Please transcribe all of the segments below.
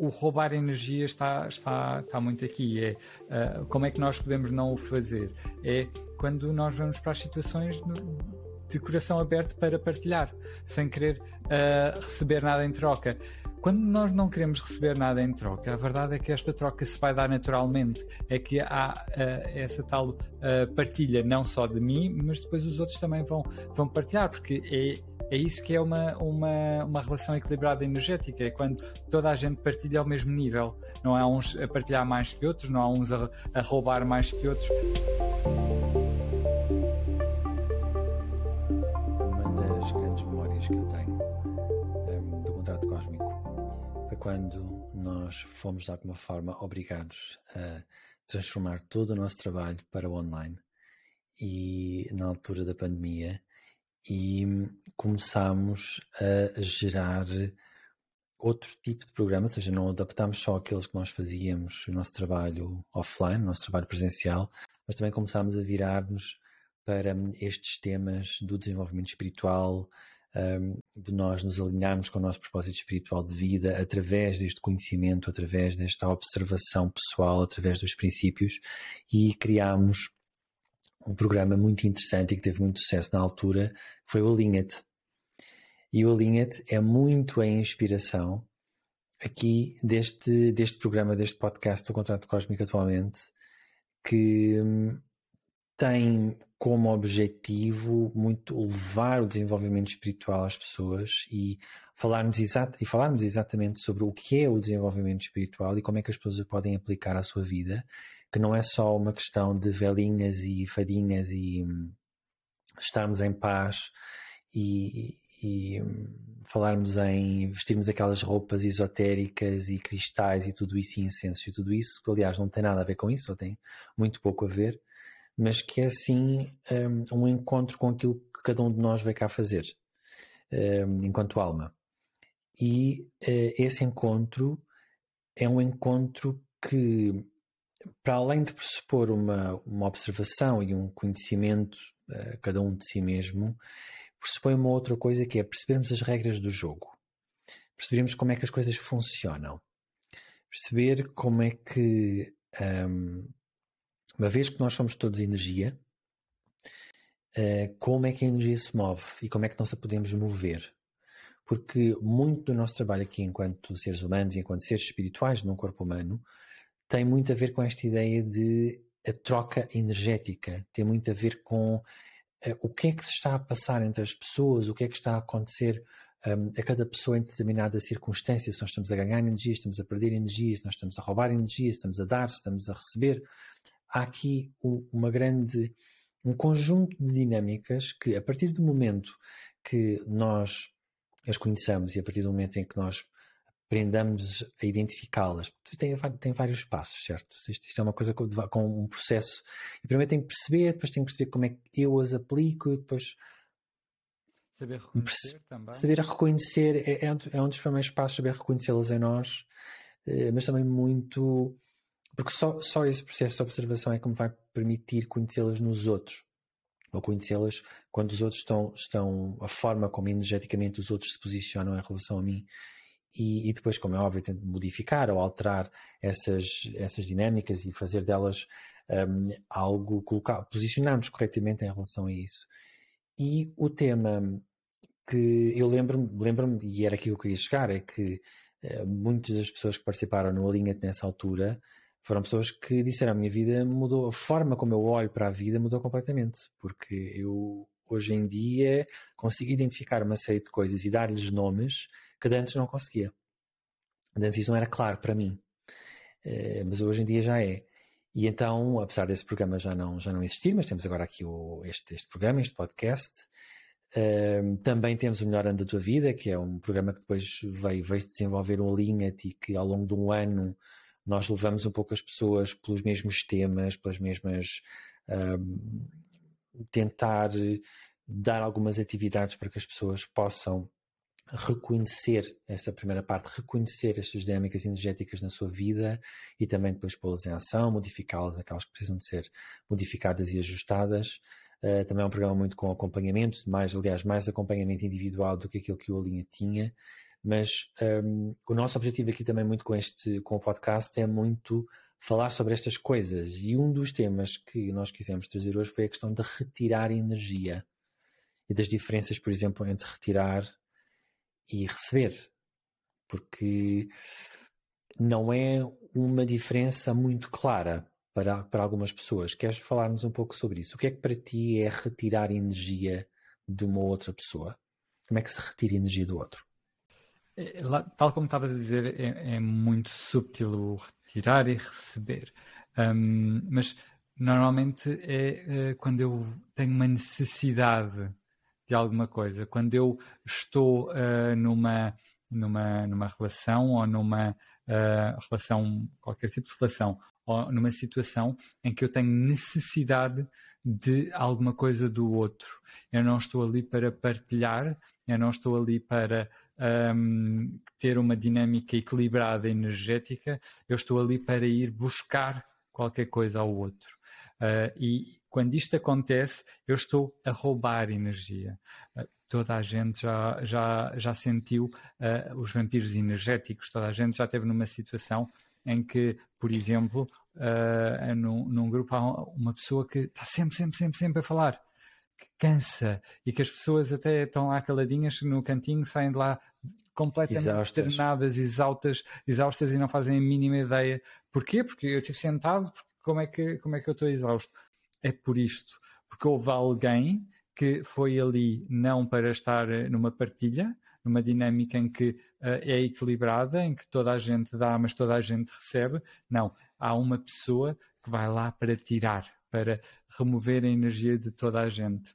o roubar energia está, está, está muito aqui. É uh, como é que nós podemos não o fazer? É quando nós vamos para as situações de coração aberto para partilhar, sem querer uh, receber nada em troca. Quando nós não queremos receber nada em troca, a verdade é que esta troca se vai dar naturalmente. É que há uh, essa tal uh, partilha, não só de mim, mas depois os outros também vão, vão partilhar, porque é, é isso que é uma, uma, uma relação equilibrada energética. É quando toda a gente partilha ao mesmo nível. Não há uns a partilhar mais que outros, não há uns a, a roubar mais que outros. Quando nós fomos de alguma forma obrigados a transformar todo o nosso trabalho para o online e na altura da pandemia e começámos a gerar outro tipo de programa, ou seja, não adaptámos só aqueles que nós fazíamos, o nosso trabalho offline, o nosso trabalho presencial, mas também começámos a virar-nos para estes temas do desenvolvimento espiritual, um, de nós nos alinharmos com o nosso propósito espiritual de vida através deste conhecimento, através desta observação pessoal, através dos princípios e criámos um programa muito interessante e que teve muito sucesso na altura, que foi o Alinha-te. E o Alinha-te é muito a inspiração aqui deste, deste programa, deste podcast do Contrato Cósmico atualmente, que hum, tem como objetivo muito levar o desenvolvimento espiritual às pessoas e falarmos, exat e falarmos exatamente sobre o que é o desenvolvimento espiritual e como é que as pessoas podem aplicar à sua vida, que não é só uma questão de velinhas e fadinhas e hum, estarmos em paz e, e hum, falarmos em vestirmos aquelas roupas esotéricas e cristais e tudo isso e incenso e tudo isso, que aliás não tem nada a ver com isso, ou tem muito pouco a ver, mas que é sim um, um, encontro com aquilo que cada um de nós veio cá fazer, um, enquanto alma. E uh, esse encontro é um encontro que, para além de pressupor uma, uma observação e um conhecimento, uh, cada um de si mesmo, pressupõe uma outra coisa que é percebermos as regras do jogo, percebermos como é que as coisas funcionam, perceber como é que um, uma vez que nós somos todos energia, uh, como é que a energia se move e como é que nós a podemos mover? Porque muito do nosso trabalho aqui, enquanto seres humanos e enquanto seres espirituais num corpo humano, tem muito a ver com esta ideia de a troca energética, tem muito a ver com uh, o que é que se está a passar entre as pessoas, o que é que está a acontecer um, a cada pessoa em determinada circunstância, se nós estamos a ganhar energia, estamos a perder energia, se nós estamos a roubar energia, se estamos a dar, se estamos a receber há aqui uma grande, um conjunto de dinâmicas que, a partir do momento que nós as conheçamos e a partir do momento em que nós aprendamos a identificá-las, tem, tem vários passos, certo? Isto, isto é uma coisa com, um processo. E primeiro tenho que perceber, depois tenho que perceber como é que eu as aplico, e depois. Saber reconhecer também. Saber reconhecer é, é, um, é um dos primeiros passos, saber reconhecê-las em nós, eh, mas também muito porque só, só esse processo de observação é que me vai permitir conhecê-las nos outros. Ou conhecê-las quando os outros estão, estão, a forma como energeticamente os outros se posicionam em relação a mim. E, e depois, como é óbvio, tento modificar ou alterar essas, essas dinâmicas e fazer delas um, algo, colocar, posicionar-nos corretamente em relação a isso. E o tema que eu lembro-me, lembro-me, e era aqui que eu queria chegar, é que uh, muitas das pessoas que participaram no Alinha nessa altura foram pessoas que disseram a minha vida mudou, a forma como eu olho para a vida mudou completamente, porque eu hoje em dia consigo identificar uma série de coisas e dar-lhes nomes que antes não conseguia. Antes isso não era claro para mim, eh, mas hoje em dia já é. E então, apesar desse programa já não, já não existir, mas temos agora aqui o, este, este programa, este podcast, Uh, também temos o Melhor Ano da Tua Vida, que é um programa que depois veio, veio desenvolver um Alinha-te e que ao longo de um ano nós levamos um pouco as pessoas pelos mesmos temas, pelas mesmas. Um, tentar dar algumas atividades para que as pessoas possam reconhecer essa primeira parte, reconhecer estas dinâmicas energéticas na sua vida e também depois pô-las em ação, modificá-las, aquelas que precisam de ser modificadas e ajustadas. Uh, também é um programa muito com acompanhamento, mais, aliás, mais acompanhamento individual do que aquilo que o Alinha tinha. Mas um, o nosso objetivo aqui também muito com este com o podcast é muito falar sobre estas coisas. E um dos temas que nós quisemos trazer hoje foi a questão de retirar energia e das diferenças, por exemplo, entre retirar e receber. Porque não é uma diferença muito clara para, para algumas pessoas. Queres falar-nos um pouco sobre isso? O que é que para ti é retirar energia de uma outra pessoa? Como é que se retira energia do outro? É, tal como estavas a dizer, é, é, muito subtil o retirar e receber. Um, mas normalmente é, é quando eu tenho uma necessidade de alguma coisa, quando eu estou uh, numa, numa, numa relação ou numa uh, relação, qualquer tipo de relação, ou numa situação em que eu tenho necessidade de alguma coisa do outro. Eu não estou ali para partilhar, eu não estou ali para um, ter uma dinâmica equilibrada energética, eu estou ali para ir buscar qualquer coisa ao outro. Uh, e quando isto acontece, eu estou a roubar energia. Uh, toda a gente já, já, já sentiu uh, os vampiros energéticos, toda a gente já esteve numa situação em que, por exemplo, num, num, grupo há uma pessoa que está sempre, sempre, sempre, sempre a falar, que cansa e que as pessoas até estão lá caladinhas no cantinho, saem de lá completamente exaustas. exaustas, exaustas e não fazem a mínima ideia. Porquê? Porque eu estive sentado, como é que, como é que eu estou exausto? É por isto, porque houve alguém que foi ali não para estar numa partilha, numa dinâmica em que uh, é equilibrada, em que toda a gente dá, mas toda a gente recebe. Não, há uma pessoa que vai lá para tirar, para remover a energia de toda a gente.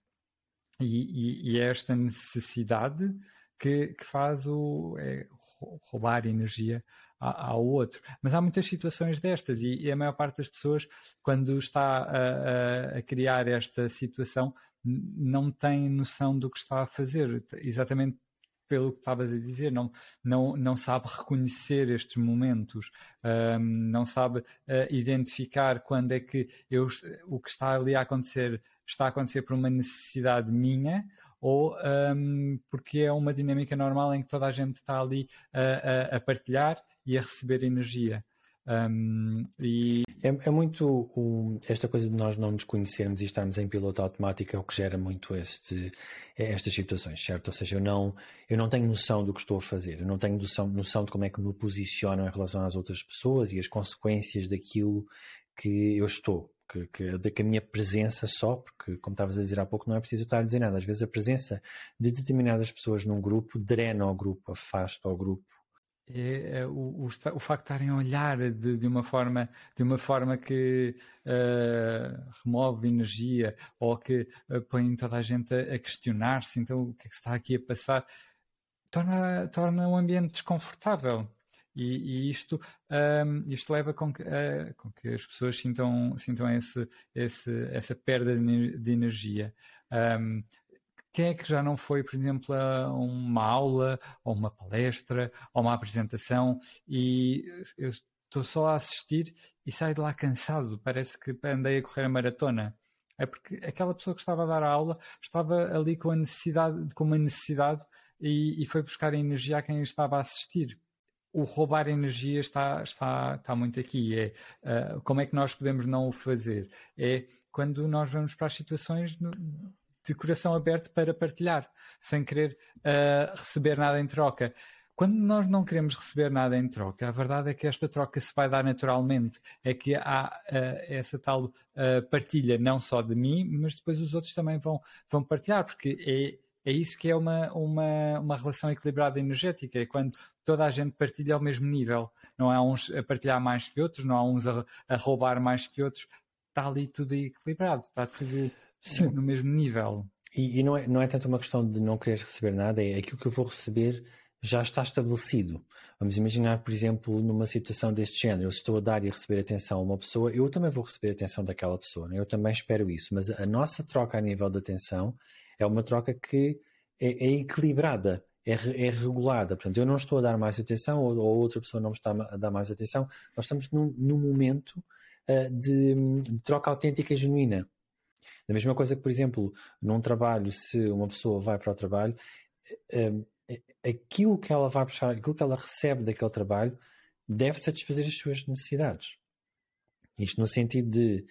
E, e, e é esta necessidade que, que faz o é, roubar energia ao outro. Mas há muitas situações destas e, e a maior parte das pessoas, quando está a, a, a, criar esta situação, não tem noção do que está a fazer. Exatamente pelo que estavas a dizer, não, não, não sabe reconhecer estes momentos, um, não sabe uh, identificar quando é que eu, o que está ali a acontecer está a acontecer por uma necessidade minha ou um, porque é uma dinâmica normal em que toda a gente está ali a, a, a partilhar e a receber energia. Um, e... é, é, muito um, esta coisa de nós não nos conhecermos e estarmos em piloto automático é o que gera muito este, estas situações, certo? Ou seja, eu não, eu não tenho noção do que estou a fazer, eu não tenho noção, noção de como é que me posiciono em relação às outras pessoas e as consequências daquilo que eu estou. Que, que, que a minha presença só, porque como estavas a dizer há pouco, não é preciso estar a dizer nada. Às vezes a presença de determinadas pessoas num grupo drena o grupo, afasta o grupo, é, é o, o, o, facto de estarem a olhar de, de, uma forma de uma forma que uh, remove energia ou que uh, põe toda a gente a, a questionar-se então o que é que está aqui a passar torna torna o ambiente desconfortável. E, e isto um, ehm, isto leva com que, uh, com que as pessoas sintam sintam esse, esse essa perda de, de energia. Um, ehm, quem é que já não foi, por exemplo, a uma aula, ou uma palestra, ou uma apresentação, e eu estou só a assistir e saio de lá cansado, parece que andei a correr a maratona. É porque aquela pessoa que estava a dar a aula estava ali com a necessidade, com uma necessidade e, e foi buscar a energia a quem estava a assistir. O roubar energia está, está, está muito aqui. É uh, como é que nós podemos não o fazer? É quando nós vamos para as situações de coração aberto para partilhar, sem querer uh, receber nada em troca. Quando nós não queremos receber nada em troca, a verdade é que esta troca se vai dar naturalmente. É que há uh, essa tal uh, partilha, não só de mim, mas depois os outros também vão, vão partilhar, porque é, é isso que é uma, uma, uma relação equilibrada energética. É quando toda a gente partilha ao mesmo nível. Não há uns a partilhar mais que outros, não há uns a, a roubar mais que outros. Está ali tudo equilibrado, está tudo Sim. no mesmo nível. E, e, não, é, não é tanto uma questão de não querer receber nada, é aquilo que eu vou receber já está estabelecido. Vamos imaginar, por exemplo, numa situação deste género, eu estou a dar e a receber atenção a uma pessoa, eu também vou receber atenção daquela pessoa, né? eu também espero isso, mas a nossa troca a nível de atenção é uma troca que é, é equilibrada, é, é, regulada. Portanto, eu não estou a dar mais atenção ou, ou, outra pessoa não me está a dar mais atenção, nós estamos num, num momento uh, de, de troca autêntica e genuína. Da mesma coisa que, por exemplo, num trabalho, se uma pessoa vai para o trabalho, eh, aquilo que ela vai buscar, aquilo que ela recebe daquele trabalho, deve satisfazer as suas necessidades. Isto no sentido de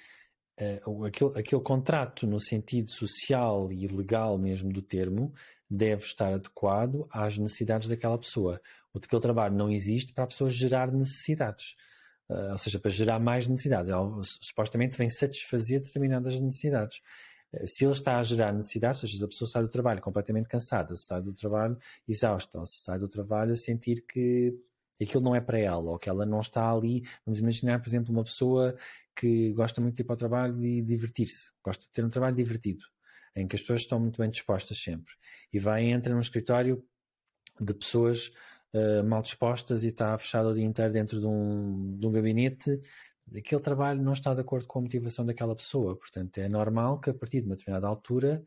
uh, aquele, aquele contrato, no sentido social e legal mesmo do termo, deve estar adequado às necessidades daquela pessoa. O aquele trabalho não existe para a pessoa gerar necessidades. Uh, ou seja, para gerar mais necessidades. Ela supostamente vem satisfazer determinadas necessidades. Uh, se ele está a gerar necessidades, ou seja, a pessoa sai do trabalho completamente cansada, se sai do trabalho exausta, ou se sai do trabalho a sentir que aquilo não é para ela, ou que ela não está ali. Vamos imaginar, por exemplo, uma pessoa que gosta muito de ir para o trabalho e divertir-se, gosta de ter um trabalho divertido, em que as pessoas estão muito bem dispostas sempre. E vai e entra num escritório de pessoas uh, mal dispostas e está fechado o dia inteiro dentro de um, de um gabinete. Aquele trabalho não está de acordo com a motivação daquela pessoa. Portanto, é normal que a partir de uma determinada altura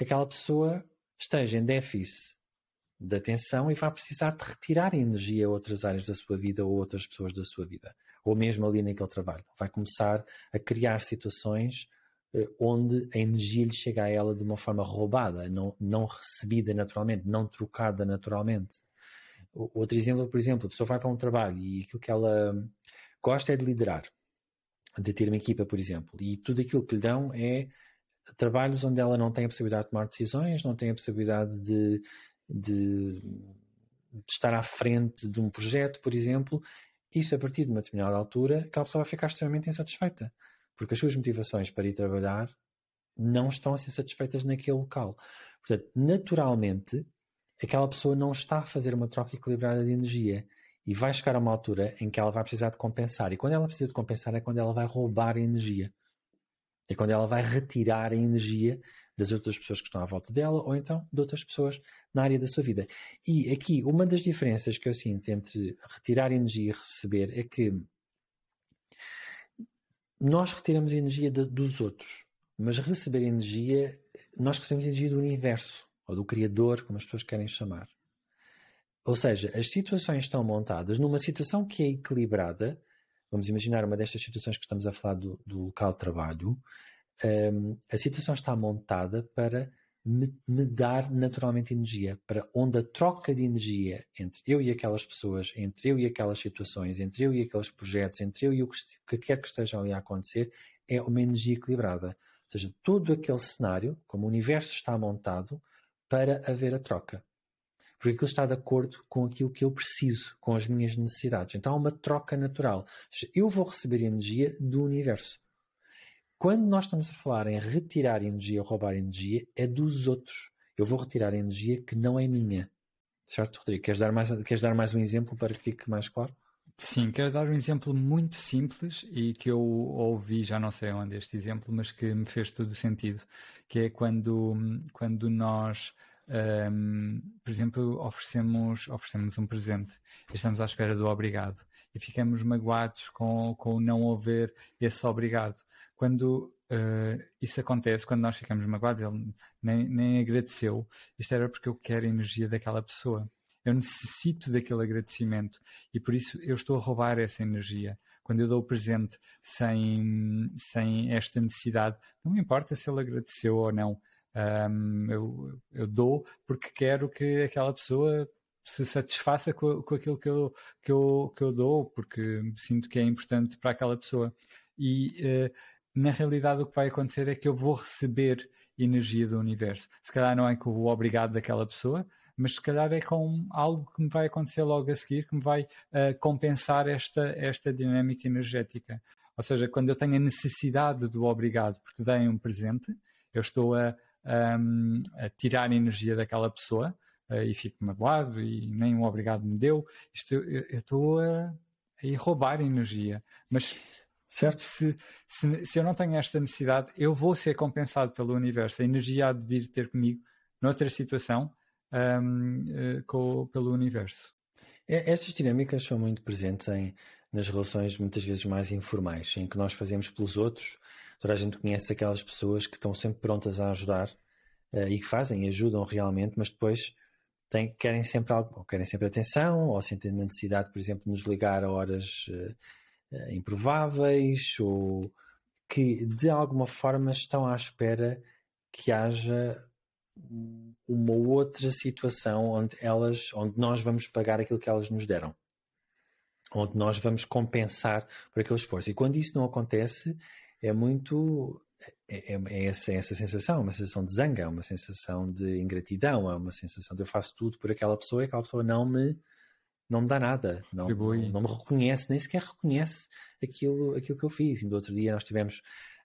aquela pessoa esteja em déficit de atenção e vai precisar de retirar energia a outras áreas da sua vida ou outras pessoas da sua vida, ou mesmo ali naquele trabalho. Vai começar a criar situações uh, onde a energia lhe chega a ela de uma forma roubada, não, não recebida naturalmente, não trocada naturalmente. Outro exemplo, por exemplo, a pessoa vai para um trabalho e aquilo que ela gosta é de liderar, de ter uma equipa, por exemplo, e tudo aquilo que lhe dão é trabalhos onde ela não tem a possibilidade de tomar decisões, não tem a possibilidade de de, de estar à frente de um projeto, por exemplo, isso a partir de uma determinada altura, aquela pessoa vai ficar extremamente insatisfeita, porque as suas motivações para ir trabalhar não estão a ser satisfeitas naquele local. Portanto, naturalmente, aquela pessoa não está a fazer uma troca equilibrada de energia e vai chegar a uma altura em que ela vai precisar de compensar. E quando ela precisa de compensar é quando ela vai roubar energia. É quando ela vai retirar a energia das outras pessoas que estão à volta dela ou então de outras pessoas na área da sua vida. E aqui, uma das diferenças que eu sinto entre retirar energia e receber é que nós retiramos energia de, dos outros, mas receber energia, nós recebemos energia do universo ou do Criador, como as pessoas querem chamar. Ou seja, as situações estão montadas numa situação que é equilibrada. Vamos imaginar uma destas situações que estamos a falar do, do local de trabalho um, a situação está montada para me, me, dar naturalmente energia, para onde a troca de energia entre eu e aquelas pessoas, entre eu e aquelas situações, entre eu e aqueles projetos, entre eu e o que, que quer que esteja ali a acontecer, é uma energia equilibrada. Ou seja, todo aquele cenário, como o universo está montado, para haver a troca. Porque aquilo está de acordo com aquilo que eu preciso, com as minhas necessidades. Então há uma troca natural. Eu vou receber energia do universo. Quando nós estamos a falar em retirar energia ou roubar energia, é dos outros. Eu vou retirar energia que não é minha. Certo, Rodrigo? Queres dar mais, queres dar mais um exemplo para que fique mais claro? Sim, quero dar um exemplo muito simples e que eu ouvi, já não sei onde este exemplo, mas que me fez todo o sentido, que é quando, quando nós, um, por exemplo, oferecemos, oferecemos um presente e estamos à espera do obrigado e ficamos magoados com, com não haver esse obrigado quando uh, isso acontece, quando nós ficamos magoados, ele nem, nem agradeceu, isto era porque eu quero a energia daquela pessoa. Eu necessito daquele agradecimento e por isso eu estou a roubar essa energia. Quando eu dou o presente sem, sem esta necessidade, não me importa se ele agradeceu ou não. Um, eu, eu dou porque quero que aquela pessoa se satisfaça com, com aquilo que eu, que, eu, que eu dou, porque sinto que é importante para aquela pessoa. E uh, na realidade o que vai acontecer é que eu vou receber energia do universo. Se calhar não é com o obrigado daquela pessoa, mas se calhar é com algo que me vai acontecer logo a seguir que me vai uh, compensar esta, esta dinâmica energética. Ou seja, quando eu tenho a necessidade do obrigado porque dei um presente, eu estou a, um, a tirar energia daquela pessoa uh, e fico magoado e nem um obrigado me deu. Isto, eu, eu estou a, a roubar energia. Mas Certo? Se, se, se, eu não tenho esta necessidade, eu vou ser compensado pelo universo. A energia há de vir ter comigo noutra situação um, eh, com, pelo universo. Estas dinâmicas são muito presentes em, nas relações muitas vezes mais informais, em que nós fazemos pelos outros. Toda a gente conhece aquelas pessoas que estão sempre prontas a ajudar uh, e que fazem, ajudam realmente, mas depois têm, querem sempre algo, querem sempre atenção, ou sentem a necessidade, por exemplo, de nos ligar a horas uh, improváveis ou que de alguma forma estão à espera que haja uma outra situação onde elas, onde nós vamos pagar aquilo que elas nos deram, onde nós vamos compensar por aquele esforço. E quando isso não acontece, é muito é, é, é essa, é essa sensação, é uma sensação de zanga, é uma sensação de ingratidão, é uma sensação de eu faço tudo por aquela pessoa e aquela pessoa não me não me dá nada, não, não, me reconhece, nem sequer reconhece aquilo, aquilo que eu fiz. E no outro dia nós tivemos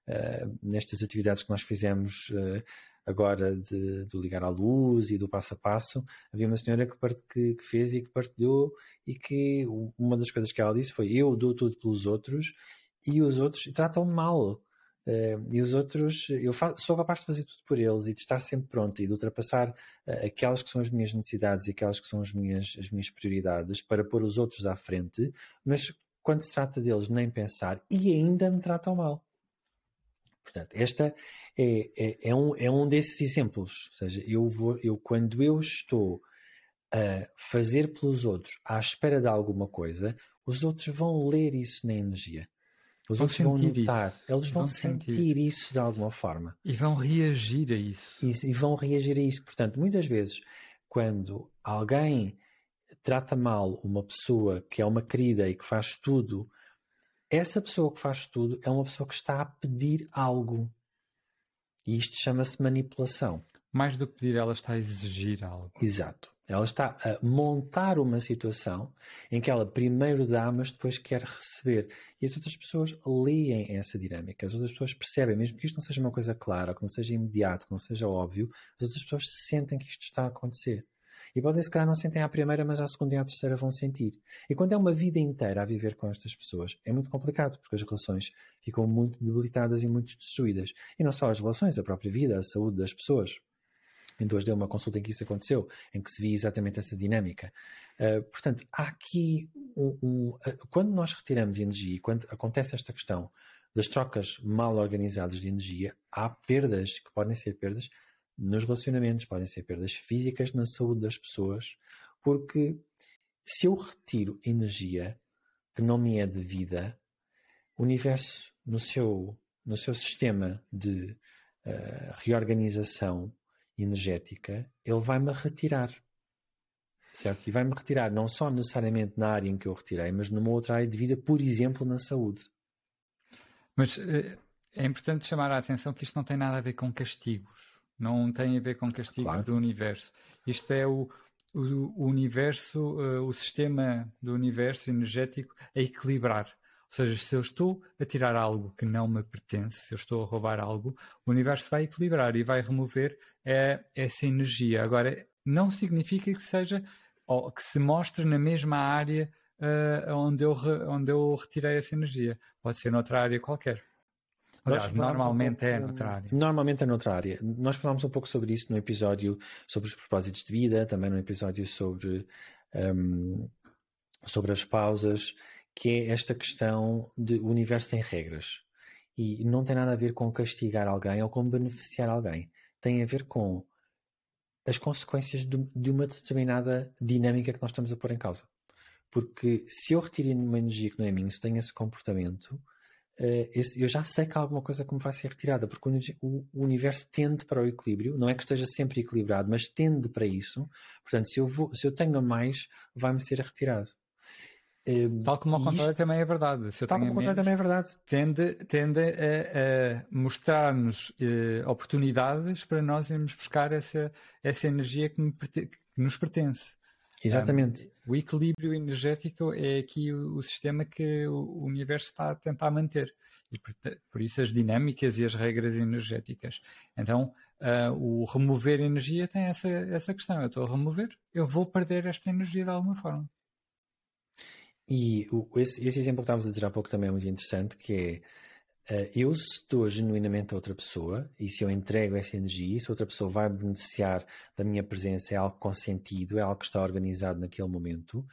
uh, nestas atividades que nós fizemos uh, agora de, de, ligar à luz e do passo a passo, havia uma senhora que, que, que, fez e que partilhou e que uma das coisas que ela disse foi eu dou tudo pelos outros e os outros tratam-me mal. Uh, e os outros, eu sou capaz de fazer tudo por eles e de estar sempre pronto e de ultrapassar uh, aquelas que são as minhas necessidades e aquelas que são as minhas, as minhas prioridades para pôr os outros à frente, mas quando se trata deles, nem pensar e ainda me tratam mal. Portanto, esta é, é, é, um, é um desses exemplos. Ou seja, eu vou, eu, quando eu estou a fazer pelos outros à espera de alguma coisa, os outros vão ler isso na energia. Os vão outros vão notar, isso. eles vão, vão sentir. sentir. isso de alguma forma. E vão reagir a isso. E, e, vão reagir a isso. Portanto, muitas vezes, quando alguém trata mal uma pessoa que é uma querida e que faz tudo, essa pessoa que faz tudo é uma pessoa que está a pedir algo. E isto chama-se manipulação. Mais do que pedir, ela está a exigir algo. Exato. Ela está a montar uma situação em que ela primeiro dá, mas depois quer receber. E as outras pessoas leem essa dinâmica. As outras pessoas percebem, mesmo que isto não seja uma coisa clara, que não seja imediato, que não seja óbvio, as outras pessoas sentem que isto está a acontecer. E podem se calhar não sentem à primeira, mas à segunda e à terceira vão sentir. E quando é uma vida inteira a viver com estas pessoas, é muito complicado, porque as relações ficam muito debilitadas e muito destruídas. E não só as relações, a própria vida, a saúde das pessoas. Em duas deu uma consulta em que isso aconteceu, em que se via exatamente essa dinâmica. Uh, portanto, há aqui um, um, uh, quando nós retiramos energia, quando acontece esta questão das trocas mal organizadas de energia, há perdas que podem ser perdas nos relacionamentos, podem ser perdas físicas na saúde das pessoas, porque se eu retiro energia que não me é devida, o universo no seu, no seu sistema de uh, reorganização energética, ele vai-me retirar. Certo? E vai-me retirar não só necessariamente na área em que eu retirei, mas numa outra área de vida, por exemplo, na saúde. Mas eh, é importante chamar a atenção que isto não tem nada a ver com castigos. Não tem a ver com castigos claro. do universo. Isto é o, o, o universo, uh, o sistema do universo energético a equilibrar. Ou seja, se eu estou a tirar algo que não me pertence, se eu estou a roubar algo, o universo vai equilibrar e vai remover é, essa energia. Agora, não significa que seja ou que se mostre na mesma área uh, onde, eu re, onde eu retirei essa energia. Pode ser noutra área qualquer. Aliás, normalmente um pouco, é noutra área. Normalmente é noutra área. Nós falámos um pouco sobre isso no episódio sobre os propósitos de vida, também no episódio sobre, um, sobre as pausas que é esta questão de o universo tem regras e não tem nada a ver com castigar alguém ou com beneficiar alguém. Tem a ver com as consequências de, de uma determinada dinâmica que nós estamos a pôr em causa. Porque se eu retiro uma energia que não é minha, se eu tenho esse comportamento, uh, esse, eu já sei que há alguma coisa que me vai ser retirada, porque o, o, universo tende para o equilíbrio, não é que esteja sempre equilibrado, mas tende para isso. Portanto, se eu, vou, se eu tenho a mais, vai-me ser retirado. Ehm, Tal como ao contrário isto, também é verdade. Se eu Tal como ao contrário também é verdade. Tende, tende a, a mostrar-nos eh, oportunidades para nós irmos buscar essa, essa energia que, me, que nos pertence. Exatamente. Um, o equilíbrio energético é aqui o, o, sistema que o universo está a tentar manter. E por, por isso as dinâmicas e as regras energéticas. Então, uh, o remover energia tem essa, essa questão. Eu estou a remover, eu vou perder esta energia de alguma forma. E o, esse, esse, exemplo que estavas a dizer há pouco também é muito interessante, que é eu se estou genuinamente a outra pessoa e se eu entrego essa energia, se outra pessoa vai beneficiar da minha presença, é algo consentido, é algo que está organizado naquele momento,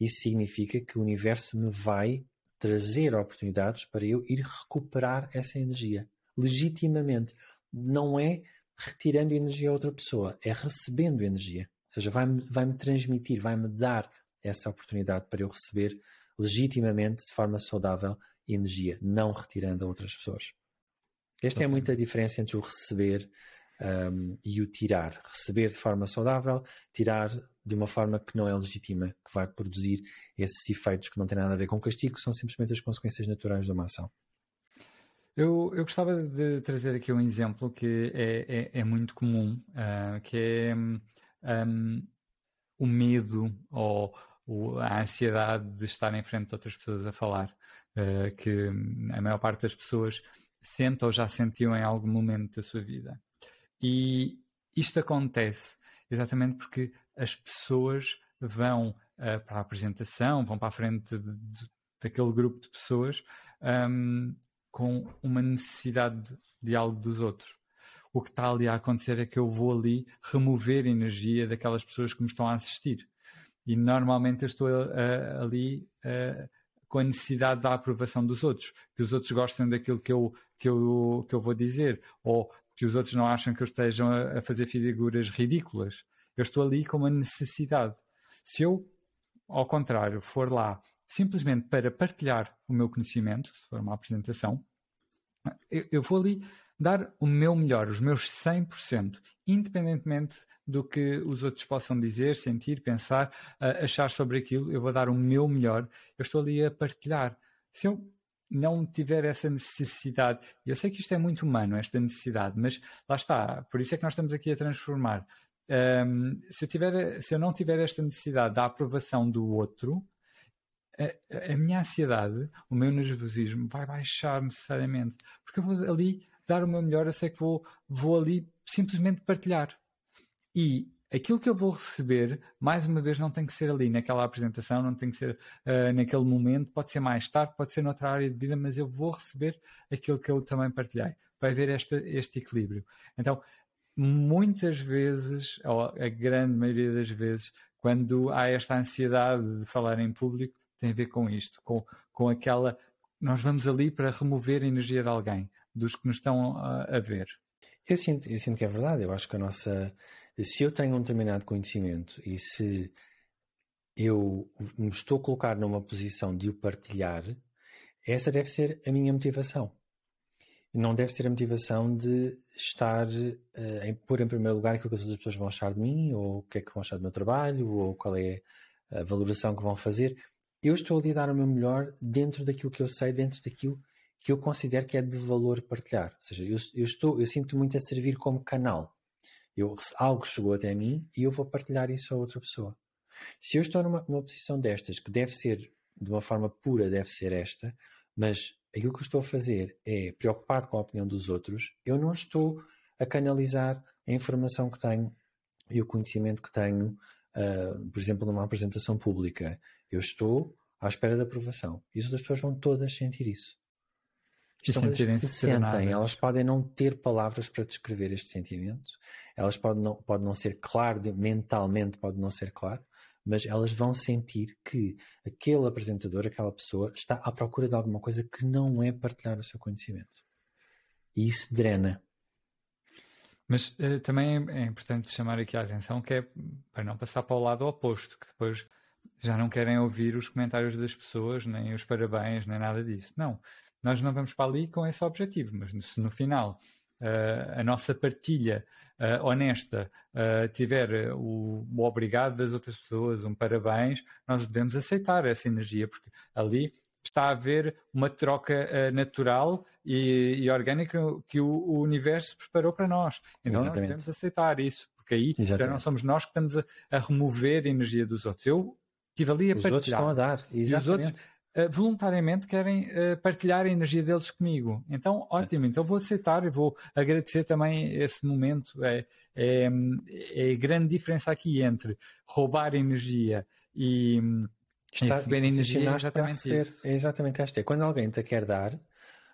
isso significa que o universo me vai trazer oportunidades para eu ir recuperar essa energia legitimamente. Não é retirando energia a outra pessoa, é recebendo energia. Ou seja, vai-me vai -me transmitir, vai-me dar essa oportunidade para eu receber legitimamente, de forma saudável, energia, não retirando a outras pessoas. Esta okay. é muita diferença entre o receber um, e o tirar. Receber de forma saudável, tirar de uma forma que não é legítima, que vai produzir esses efeitos que não têm nada a ver com castigo, são simplesmente as consequências naturais de uma ação. Eu, eu gostava de trazer aqui um exemplo que é, é, é muito comum, uh, que é um, o medo ou, ou, a ansiedade de estar em frente de outras pessoas a falar, uh, que a maior parte das pessoas sente ou já sentiu em algum momento da sua vida. E isto acontece exatamente porque as pessoas vão uh, para a apresentação, vão para a frente de, de, daquele grupo de pessoas um, com uma necessidade de, de algo dos outros. O que está ali a acontecer é que eu vou ali remover energia daquelas pessoas que me estão a assistir. E normalmente eu estou uh, ali com a necessidade da aprovação dos outros, que os outros gostem daquilo que eu, que eu, que eu vou dizer, ou que os outros não acham que eu estejam a, a fazer figuras ridículas. Eu estou ali com uma necessidade. Se eu, ao contrário, for lá simplesmente para partilhar o meu conhecimento, se for uma apresentação, eu, eu vou ali dar o meu melhor, os meus 100%, independentemente do que os outros possam dizer, sentir, pensar, achar sobre aquilo, eu vou dar o meu melhor, eu estou ali a partilhar. Se eu não tiver essa necessidade, eu sei que isto é muito humano, esta necessidade, mas lá está, por isso é que nós estamos aqui a transformar. Um, se, eu tiver, se eu não tiver esta necessidade da aprovação do outro, a, a, minha ansiedade, o meu nervosismo vai baixar necessariamente, porque eu vou ali dar o meu melhor, eu sei que vou, vou ali simplesmente partilhar. E aquilo que eu vou receber, mais uma vez, não tem que ser ali naquela apresentação, não tem que ser uh, naquele momento, pode ser mais tarde, pode ser noutra área de vida, mas eu vou receber aquilo que eu também partilhei. Vai haver este, equilíbrio. Então, muitas vezes, ou a grande maioria das vezes, quando há esta ansiedade de falar em público, tem a ver com isto, com, com aquela. Nós vamos ali para remover a energia de alguém, dos que nos estão a, a ver. Eu sinto, eu sinto que é verdade. Eu acho que a nossa. Se eu tenho um determinado conhecimento e se eu me estou a colocar numa posição de o partilhar, essa deve ser a minha motivação. Não deve ser a motivação de estar uh, em pôr em primeiro lugar aquilo que as outras pessoas vão achar de mim, ou o que é que vão achar do meu trabalho, ou qual é a valoração que vão fazer eu estou a lidar o meu melhor dentro daquilo que eu sei, dentro daquilo que eu considero que é de valor partilhar. Ou seja, eu, eu estou, eu sinto muito a servir como canal. Eu, algo chegou até mim e eu vou partilhar isso a outra pessoa. Se eu estou numa, numa posição destas, que deve ser, de uma forma pura, deve ser esta, mas aquilo que eu estou a fazer é preocupado com a opinião dos outros, eu não estou a canalizar a informação que tenho e o conhecimento que tenho, uh, por exemplo, numa apresentação pública. Eu estou à espera da aprovação. E as outras pessoas vão todas sentir isso. Estão que se sentem, elas podem não ter palavras para descrever este sentimento, elas podem não, pode não ser claro, mentalmente pode não ser claro, mas elas vão sentir que aquele apresentador, aquela pessoa, está à procura de alguma coisa que não é partilhar o seu conhecimento. E isso drena. Mas uh, também é importante chamar aqui a atenção que é para não passar para o lado oposto, que depois já não querem ouvir os comentários das pessoas, nem os parabéns, nem nada disso. Não. Nós não vamos para ali com esse objetivo, mas se no final uh, a nossa partilha uh, honesta uh, tiver o, o, obrigado das outras pessoas, um parabéns, nós devemos aceitar essa energia, porque ali está a haver uma troca natural e, e, orgânica que o, o, universo preparou para nós. Então nós devemos aceitar isso, porque aí Exatamente. já não somos nós que estamos a, a remover a energia dos outros. Eu Estive ali a os partilhar. outros estão a dar, exatamente. E uh, voluntariamente querem uh, partilhar a energia deles comigo. Então, ótimo, então vou aceitar e vou agradecer também esse momento. É, é, é grande diferença aqui entre roubar energia e, Está, receber energia. É exatamente isso. É exatamente esta. É quando alguém te quer dar,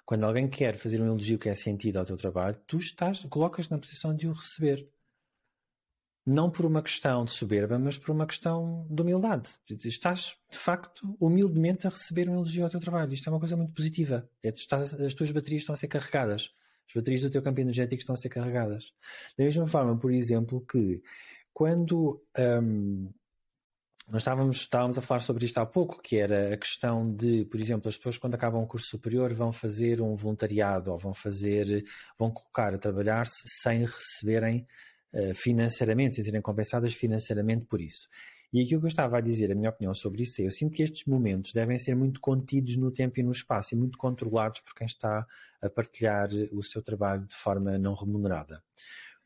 quando alguém quer fazer um elogio que é sentido ao teu trabalho, tu estás, colocas na posição de o receber não por uma questão de soberba, mas por uma questão de humildade. Estás, de facto, humildemente a receber um elogio ao teu trabalho. Isto é uma coisa muito positiva. É, estás, as tuas baterias estão a ser carregadas. As baterias do teu campo energético estão a ser carregadas. Da mesma forma, por exemplo, que quando hum, nós estávamos, estávamos a falar sobre isto há pouco, que era a questão de, por exemplo, as pessoas quando acabam um curso superior vão fazer um voluntariado ou vão fazer, vão colocar a trabalhar-se sem receberem financeiramente, sem serem compensadas financeiramente por isso. E aquilo que eu estava a dizer, a minha opinião sobre isso é, eu sinto que estes momentos devem ser muito contidos no tempo e no espaço e muito controlados por quem está a partilhar o seu trabalho de forma não remunerada.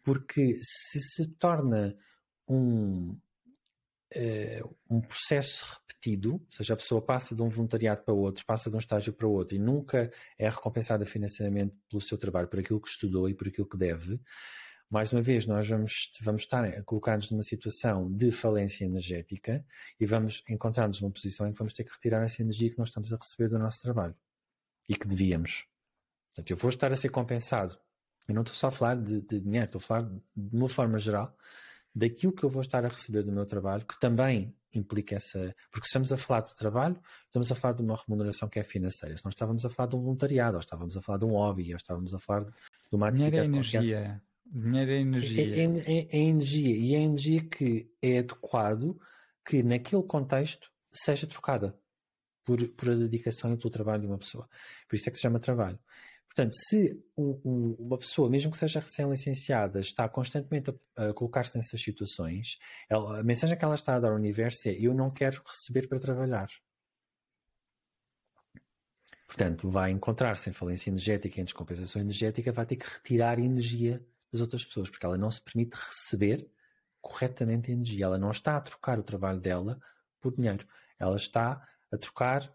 Porque se se torna um, uh, um processo repetido, ou seja, a pessoa passa de um voluntariado para outro, passa de um estágio para outro e nunca é recompensada financeiramente pelo seu trabalho, por aquilo que estudou e por aquilo que deve, mais uma vez, nós vamos, vamos estar colocados numa situação de falência energética e vamos encontrar-nos numa posição em que vamos ter que retirar essa energia que nós estamos a receber do nosso trabalho e que devíamos. Portanto, eu vou estar a ser compensado. Eu não estou só a falar de, de dinheiro, estou a falar de uma forma geral daquilo que eu vou estar a receber do meu trabalho, que também implica essa. Porque estamos a falar de trabalho, estamos a falar de uma remuneração que é financeira. Se não estávamos a falar de um voluntariado, ou estávamos a falar de um hobby, ou estávamos a falar de uma atividade. Dinheiro é energia. Qualquer. Dinheiro é energia. É, é, é, é, energia. E é energia que é adequado que naquele contexto seja trocada por, por a dedicação e pelo trabalho de uma pessoa. Por isso é que se chama trabalho. Portanto, se uma pessoa, mesmo que seja recém-licenciada, está constantemente a, a colocar-se nessas situações, ela, a mensagem que ela está a dar ao universo é: eu não quero receber para trabalhar. Portanto, vai encontrar-se em falência energética, em descompensação energética, vai ter que retirar energia das outras pessoas, porque ela não se permite receber corretamente energia. Ela não está a trocar o trabalho dela por dinheiro. Ela está a trocar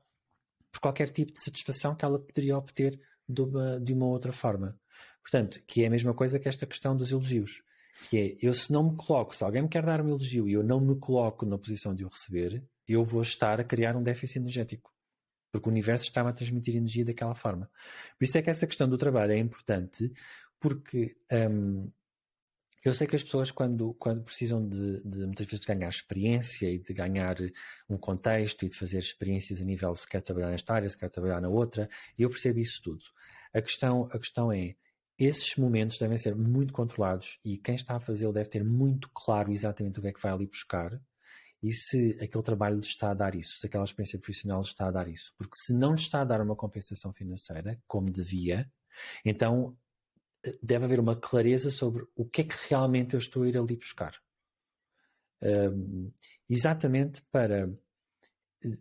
por qualquer tipo de satisfação que ela poderia obter de uma, de uma outra forma. Portanto, que é a mesma coisa que esta questão dos elogios. Que é, eu se não me coloco, se alguém me quer dar um elogio e eu não me coloco na posição de o receber, eu vou estar a criar um déficit energético. Porque o universo está-me a transmitir energia daquela forma. Por isso é que essa questão do trabalho é importante, porque hum, eu sei que as pessoas, quando, quando precisam de, de, muitas vezes de ganhar experiência e de ganhar um contexto e de fazer experiências a nível se quer trabalhar nesta área, se quer trabalhar na outra, eu percebo isso tudo. A questão, a questão é, esses momentos devem ser muito controlados e quem está a fazê-lo deve ter muito claro exatamente o que é que vai ali buscar e se aquele trabalho lhe está a dar isso, se aquela experiência profissional lhe está a dar isso. Porque se não lhe está a dar uma compensação financeira, como devia, então deve haver uma clareza sobre o que é que realmente eu estou a ir ali buscar. Um, exatamente para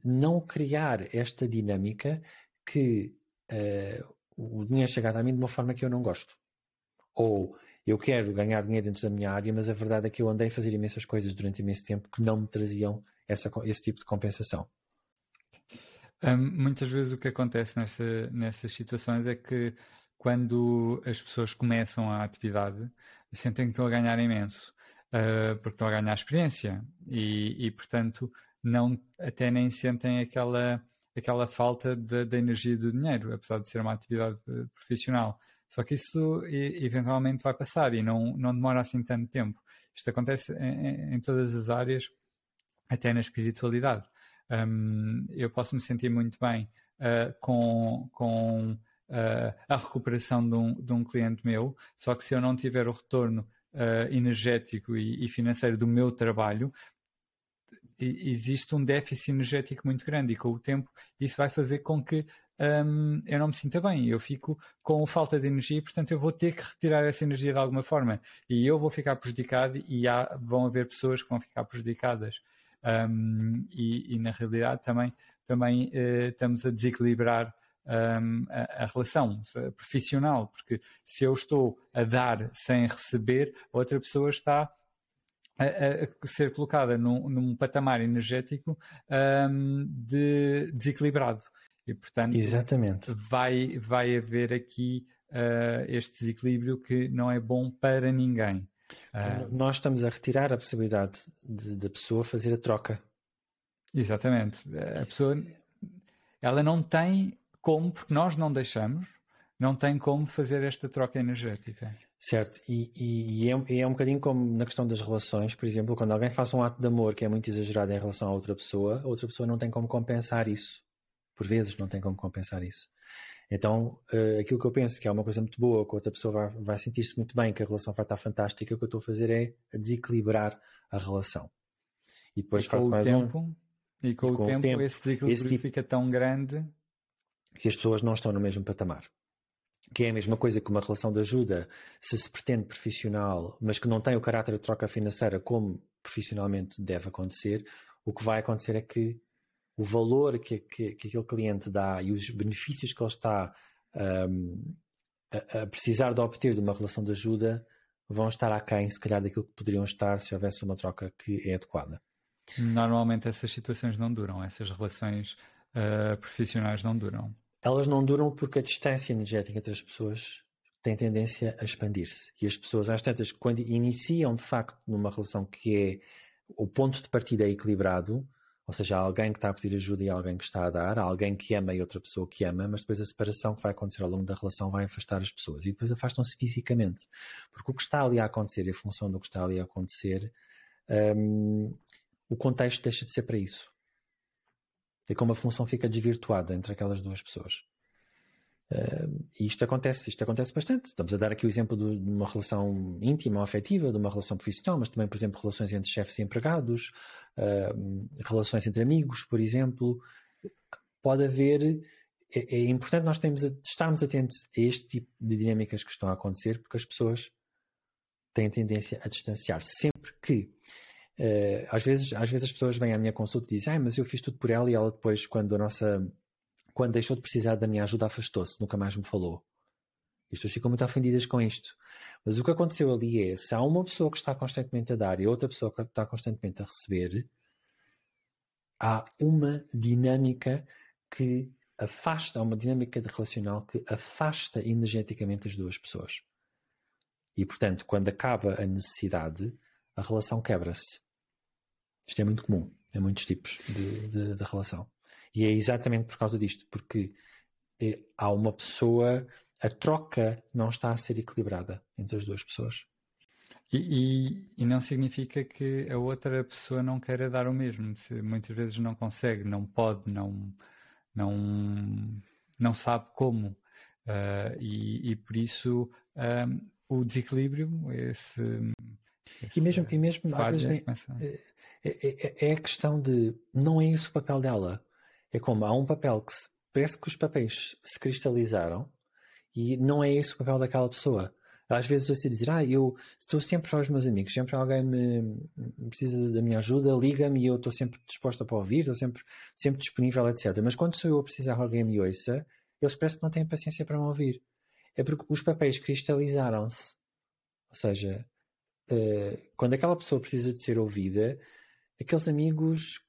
não criar esta dinâmica que uh, o dinheiro chega a mim de uma forma que eu não gosto. Ou eu quero ganhar dinheiro dentro da minha área, mas a verdade é que eu andei a fazer imensas coisas durante imenso tempo que não me traziam essa, esse tipo de compensação. Um, muitas vezes o que acontece nessa, nessas situações é que quando as pessoas começam a atividade, sentem que estão a ganhar imenso, uh, porque estão a ganhar experiência e, e, portanto, não, até nem sentem aquela, aquela falta de energia do dinheiro, apesar de ser uma atividade eh, profissional. Só que isso eventualmente vai passar e não, não demora assim tanto tempo. Isto acontece em, em todas as áreas, até na espiritualidade. Um, eu posso me sentir muito bem uh, com, com uh, a recuperação de um, de um cliente meu, só que se eu não tiver o retorno uh, energético e, e, financeiro do meu trabalho, existe um déficit energético muito grande e com o tempo isso vai fazer com que um, eu não me sinta bem, eu fico com falta de energia, portanto eu vou ter que retirar essa energia de alguma forma. E eu vou ficar prejudicado e há, vão haver pessoas que vão ficar prejudicadas. Um, e, e, na realidade também, também uh, estamos a desequilibrar um, a, a, relação profissional, porque se eu estou a dar sem receber, outra pessoa está a, a ser colocada num, num patamar energético um, de desequilibrado. E, portanto, Exatamente. Vai, vai haver aqui uh, este desequilíbrio que não é bom para ninguém. Uh, Nós estamos a retirar a possibilidade da pessoa fazer a troca. Exatamente. A pessoa ela não tem como, porque nós não deixamos, não tem como fazer esta troca energética. Certo, e, e, e, é, é, um bocadinho como na questão das relações, por exemplo, quando alguém faz um ato de amor que é muito exagerado em relação a outra pessoa, a outra pessoa não tem como compensar isso. Por vezes não tem como compensar isso. Então, uh, aquilo que eu penso que é uma coisa muito boa, que a outra pessoa vai, vai sentir-se muito bem, que a relação vai estar fantástica, o que eu estou a fazer é a desequilibrar a relação. E depois e faço mais tempo, um. E com, e com o, tempo, o tempo, esse desequilíbrio esse tipo, fica tão grande que as pessoas não estão no mesmo patamar. Que é a mesma coisa que uma relação de ajuda, se se pretende profissional, mas que não tem o caráter de troca financeira como profissionalmente deve acontecer, o que vai acontecer é que o valor que, que, que aquele cliente dá e os benefícios que ele está um, a, a, precisar de obter de uma relação de ajuda vão estar aquém, se calhar, daquilo que poderiam estar se houvesse uma troca que é adequada. Normalmente essas situações não duram, essas relações uh, profissionais não duram. Elas não duram porque a distância energética entre as pessoas tem tendência a expandir-se. E as pessoas, às tantas, quando iniciam de facto numa relação que é o ponto de partida é equilibrado, ou seja, há alguém que está a pedir ajuda e alguém que está a dar, há alguém que ama e outra pessoa que ama, mas depois a separação que vai acontecer ao longo da relação vai afastar as pessoas e depois afastam-se fisicamente. Porque o que está ali a acontecer, a função do que está ali a acontecer, um, o contexto deixa de ser para isso. É como a função fica desvirtuada entre aquelas duas pessoas. Uh, e isto acontece, isto acontece bastante. Estamos a dar aqui o exemplo de, de, uma relação íntima, afetiva, de uma relação profissional, mas também, por exemplo, relações entre chefes e empregados, uh, relações entre amigos, por exemplo. Pode haver. É, é importante nós termos, estarmos atentos a este tipo de dinâmicas que estão a acontecer, porque as pessoas têm tendência a distanciar-se. Sempre que Uh, às, vezes, às vezes as pessoas vêm à minha consulta e dizem, ah, mas eu fiz tudo por ela e ela depois, quando a nossa quando deixou de precisar da minha ajuda, afastou-se, nunca mais me falou. As pessoas ficam muito ofendidas com isto. Mas o que aconteceu ali é, se há uma pessoa que está constantemente a dar e outra pessoa que está constantemente a receber, há uma dinâmica que afasta, há uma dinâmica relacional que afasta energeticamente as duas pessoas. E, portanto, quando acaba a necessidade, a relação quebra-se. Isto é muito comum em muitos tipos de, de, de relação. E é exatamente por causa disto, porque é, há uma pessoa, a troca não está a ser equilibrada entre as duas pessoas. E, e, e, não significa que a outra pessoa não queira dar o mesmo. Se muitas vezes não consegue, não pode, não, não, não sabe como. Uh, e, e, por isso um, o desequilíbrio, esse, esse, e mesmo, e mesmo às vezes é, é, é, é, a questão de não é esse o papel dela. É como há um papel que se, parece que os papéis se cristalizaram e não é esse o papel daquela pessoa. Às vezes você dizer, ah, eu estou sempre para os meus amigos, sempre alguém me precisa da minha ajuda, liga-me e eu estou sempre disposta para ouvir, estou sempre, sempre disponível, etc. Mas quando sou eu a precisar que alguém me ouça, eles parecem que não têm paciência para me ouvir. É porque os papéis cristalizaram-se. Ou seja, uh, quando aquela pessoa precisa de ser ouvida, aqueles amigos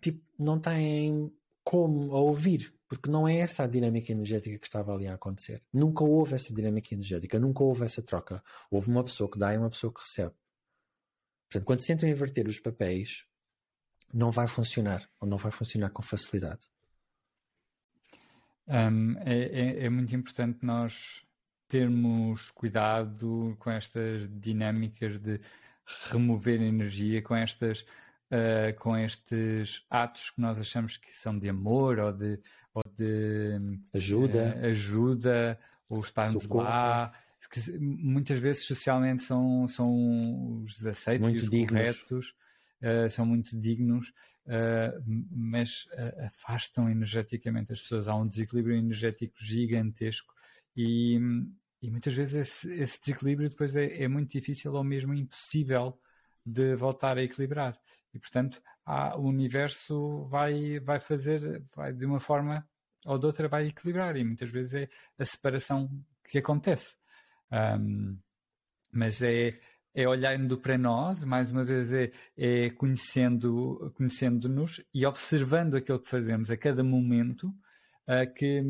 tipo, não têm como a ouvir, porque não é essa a dinâmica energética que estava ali a acontecer. Nunca houve essa dinâmica energética, nunca houve essa troca. Houve uma pessoa que dá e uma pessoa que recebe. Portanto, quando se inverter os papéis, não vai funcionar, ou não vai funcionar com facilidade. Um, é, é, é muito importante nós termos cuidado com estas dinâmicas de remover energia, com estas uh, com estes atos que nós achamos que são de amor ou de, ou de ajuda, uh, ajuda ou estarmos Socorro. lá, que muitas vezes socialmente são, são os aceitos muito e os dignos. corretos, uh, são muito dignos, mas afastam energeticamente as pessoas. Há um desequilíbrio energético gigantesco e, e muitas vezes esse, esse desequilíbrio depois é, é, muito difícil ou mesmo impossível de voltar a equilibrar e portanto há, o universo vai, vai fazer, vai de uma forma ou de outra vai equilibrar e muitas vezes é a separação que acontece. Um, mas é, é olhando para nós, mais uma vez é, é conhecendo, conhecendo-nos e observando aquilo que fazemos a cada momento uh, que,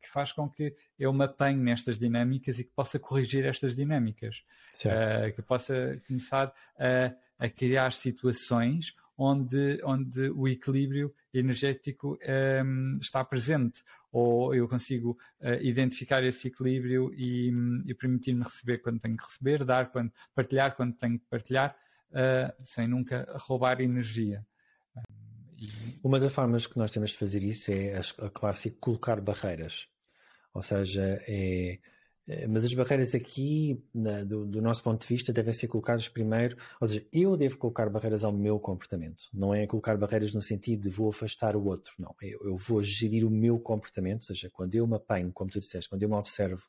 que, faz com que eu me apanhe nestas dinâmicas e que possa corrigir estas dinâmicas. Uh, que possa começar a a criar situações onde, onde o equilíbrio energético um, está presente, ou eu consigo uh, identificar esse equilíbrio e, e permitir-me receber quando tenho que receber, dar quando partilhar quando tenho que partilhar, uh, sem nunca roubar energia. Uma das formas que nós temos de fazer isso é a, a clássica colocar barreiras, ou seja, é Eh, mas as barreiras aqui, na, do, do, nosso ponto de vista, devem ser colocadas primeiro. Ou seja, eu devo colocar barreiras ao meu comportamento. Não é colocar barreiras no sentido de vou afastar o outro. Não. Eu, eu vou gerir o meu comportamento. Ou seja, quando eu me apanho, como tu disseste, quando eu me observo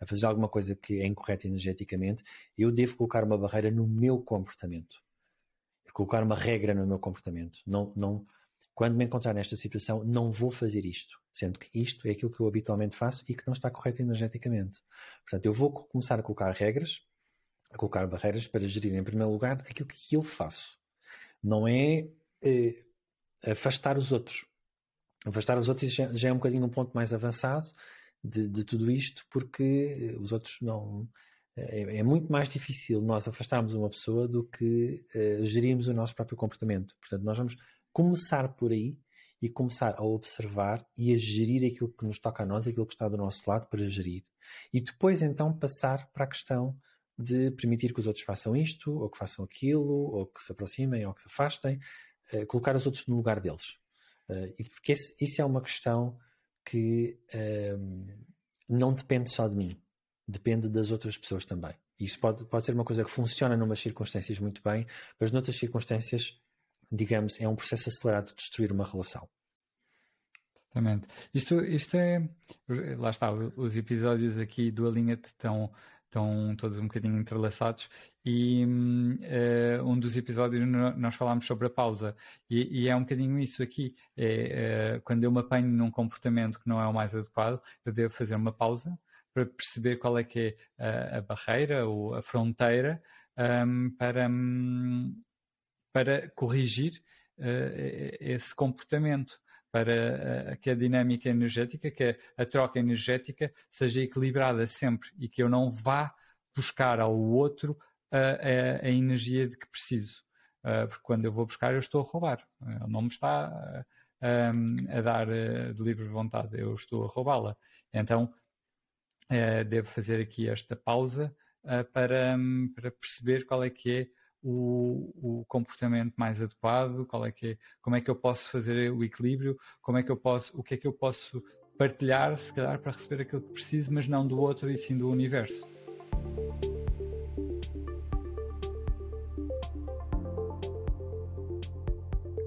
a fazer alguma coisa que é incorreta energeticamente, eu devo colocar uma barreira no meu comportamento. Colocar uma regra no meu comportamento. Não, não, quando me encontrar nesta situação, não vou fazer isto, sendo que isto é aquilo que eu habitualmente faço e que não está correto energeticamente. Portanto, eu vou começar a colocar regras, a colocar barreiras para gerir, em primeiro lugar, aquilo que eu faço. Não é eh, afastar os outros. Afastar os outros já, já, é um bocadinho um ponto mais avançado de, de tudo isto, porque os outros não. É, é, muito mais difícil nós afastarmos uma pessoa do que uh, gerirmos o nosso próprio comportamento. Portanto, nós vamos começar por aí e começar a observar e a gerir aquilo que nos toca a nós, aquilo que está do nosso lado para gerir. E depois então passar para a questão de permitir que os outros façam isto, ou que façam aquilo, ou que se aproximem, ou que se afastem, uh, colocar os outros no lugar deles. Uh, e porque esse, isso é uma questão que uh, não depende só de mim, depende das outras pessoas também. Isso pode, pode ser uma coisa que funciona em umas circunstâncias muito bem, mas noutras circunstâncias digamos, é um processo acelerado de destruir uma relação. Exatamente. Isto, isto é. Lá está, os episódios aqui do Alinha estão, estão todos um bocadinho entrelaçados e uh, um dos episódios nós falámos sobre a pausa e, e é um bocadinho isso aqui. É, uh, quando eu me apanho num comportamento que não é o mais adequado, eu devo fazer uma pausa para perceber qual é que é a, a barreira ou a fronteira um, para, um, para corrigir uh, esse comportamento, para uh, que a dinâmica energética, que a, a troca energética seja equilibrada sempre e que eu não vá buscar ao outro a, a energia de que preciso. Uh, porque quando eu vou buscar, eu estou a roubar. Ele não me está a dar de livre vontade, eu estou a roubá-la. Então, devo fazer aqui esta pausa para, para perceber qual é que é o, o, comportamento mais adequado, qual é que é, como é que eu posso fazer o equilíbrio, como é que eu posso, o que é que eu posso partilhar, se calhar, para receber aquilo que preciso, mas não do outro e sim do universo.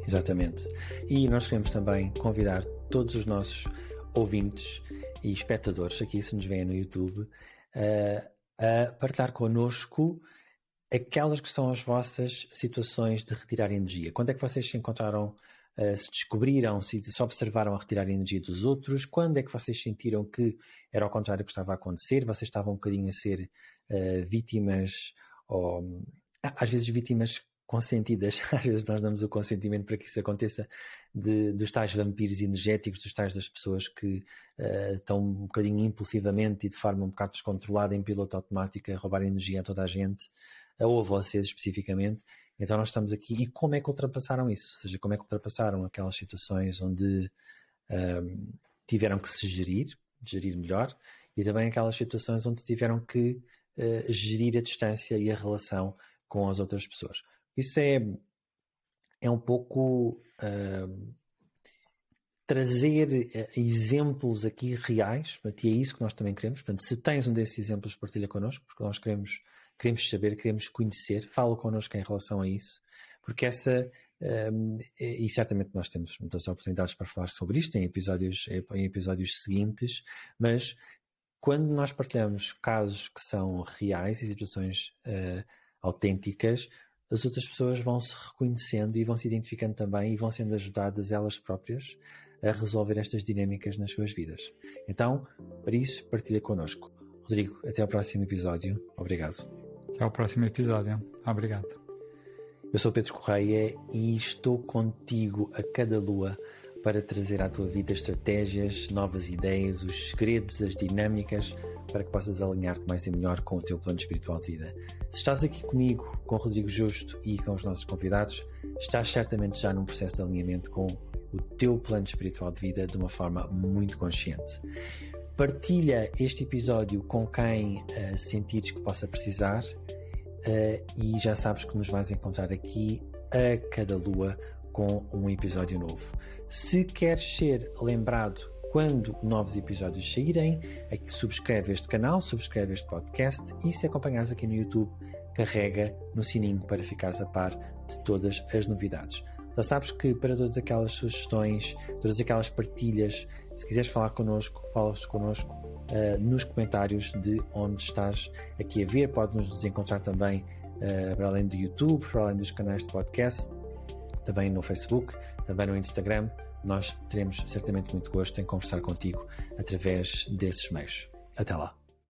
Exatamente. E nós queremos também convidar todos os nossos ouvintes e espectadores, aqui se nos veem no YouTube, a partilhar connosco aquelas que são as vossas situações de retirar energia. Quando é que vocês se encontraram, uh, se descobriram, se, se observaram a retirar energia dos outros? Quando é que vocês sentiram que era ao contrário que estava a acontecer? Vocês estavam um bocadinho a ser uh, vítimas, ou às vezes vítimas consentidas, às vezes nós damos o consentimento para que isso aconteça, de, dos tais vampiros energéticos, dos tais das pessoas que uh, estão um bocadinho impulsivamente e de forma um bocado descontrolada em piloto automático a roubar energia a toda a gente ou a vocês especificamente. Então nós estamos aqui. E como é que ultrapassaram isso? Ou seja, como é que ultrapassaram aquelas situações onde um, tiveram que se gerir, gerir melhor, e também aquelas situações onde tiveram que uh, gerir a distância e a relação com as outras pessoas. Isso é, é um pouco uh, trazer uh, exemplos aqui reais, portanto, e é isso que nós também queremos. Portanto, se tens um desses exemplos, partilha connosco, porque nós queremos queremos saber, queremos conhecer, fala connosco em relação a isso, porque essa, um, e certamente nós temos muitas oportunidades para falar sobre isto em episódios, em episódios seguintes, mas quando nós partilhamos casos que são reais e situações uh, autênticas, as outras pessoas vão se reconhecendo e vão se identificando também e vão sendo ajudadas elas próprias a resolver estas dinâmicas nas suas vidas. Então, para isso, partilha connosco. Rodrigo, até ao próximo episódio. Obrigado. Até o próximo episódio. Obrigado. Eu sou Pedro Correia e estou contigo a cada lua para trazer à tua vida estratégias, novas ideias, os segredos, as dinâmicas para que possas alinhar-te mais e melhor com o teu plano espiritual de vida. Se estás aqui comigo, com Rodrigo Justo e com os nossos convidados, estás certamente já num processo de alinhamento com o teu plano espiritual de vida de uma forma muito consciente. Partilha este episódio com quem uh, sentires que possa precisar uh, e já sabes que nos vais encontrar aqui a cada lua com um episódio novo. Se queres ser lembrado quando novos episódios saírem, é subscreve este canal, subscreve este podcast e se acompanhares aqui no YouTube, carrega no sininho para ficares a par de todas as novidades. Já sabes que para todas aquelas sugestões, todas aquelas partilhas, se quiseres falar connosco, falas connosco uh, nos comentários de onde estás aqui a ver. Podes nos encontrar também uh, para além do YouTube, para além dos canais de podcast, também no Facebook, também no Instagram. Nós teremos certamente muito gosto em conversar contigo através desses meios. Até lá!